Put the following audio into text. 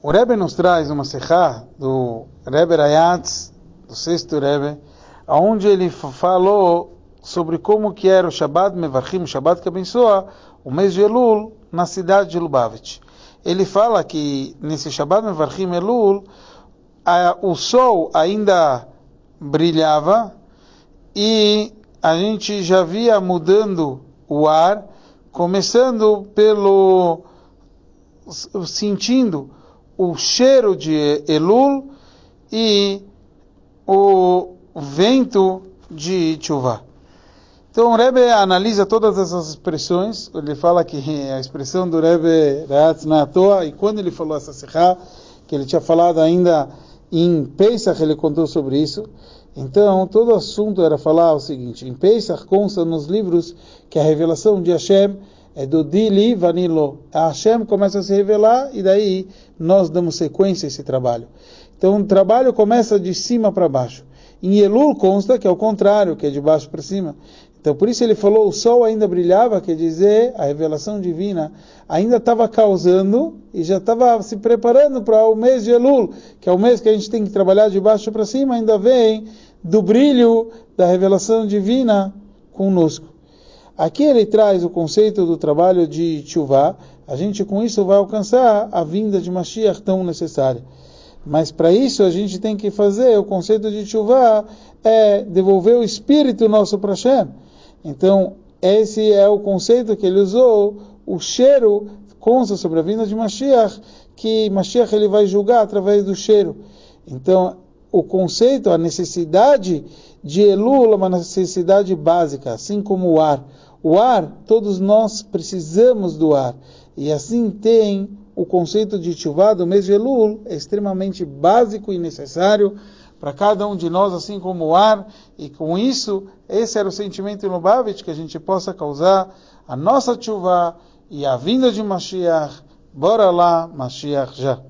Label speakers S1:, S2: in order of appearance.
S1: O Rebbe nos traz uma serra do Rebbe Rayatz, do sexto Rebbe, onde ele falou sobre como que era o Shabbat Mevarchim, o Shabbat que abençoa, o mês de Elul, na cidade de Lubavitch. Ele fala que nesse Shabbat Mevarchim Elul, a, o sol ainda brilhava e a gente já via mudando o ar, começando pelo sentindo o cheiro de Elul e o vento de Chuvá. Então o Rebbe analisa todas essas expressões, ele fala que a expressão do Rebbe Reatz na toa, e quando ele falou essa serra, que ele tinha falado ainda em Pesach, ele contou sobre isso. Então, todo o assunto era falar o seguinte, em Pesach consta nos livros que a revelação de Hashem é do Dili Vanilo. A Hashem começa a se revelar e daí nós damos sequência a esse trabalho. Então o trabalho começa de cima para baixo. Em Elul consta que é o contrário, que é de baixo para cima. Então por isso ele falou, o sol ainda brilhava, quer dizer, a revelação divina ainda estava causando e já estava se preparando para o mês de Elul, que é o mês que a gente tem que trabalhar de baixo para cima, ainda vem do brilho da revelação divina conosco. Aqui ele traz o conceito do trabalho de Tshuva. A gente com isso vai alcançar a vinda de Mashiach tão necessária. Mas para isso a gente tem que fazer o conceito de Tshuva é devolver o espírito nosso para. Então, esse é o conceito que ele usou, o cheiro consta sobre a vinda de Mashiach, que Mashiach ele vai julgar através do cheiro. Então, o conceito, a necessidade de Elul é uma necessidade básica, assim como o ar. O ar, todos nós precisamos do ar. E assim tem o conceito de Tchuvá do mês de Elul, é extremamente básico e necessário para cada um de nós, assim como o ar. E com isso, esse era o sentimento em Lubavitch, que a gente possa causar a nossa Tchuvá e a vinda de Mashiach. Bora lá, Mashiach já.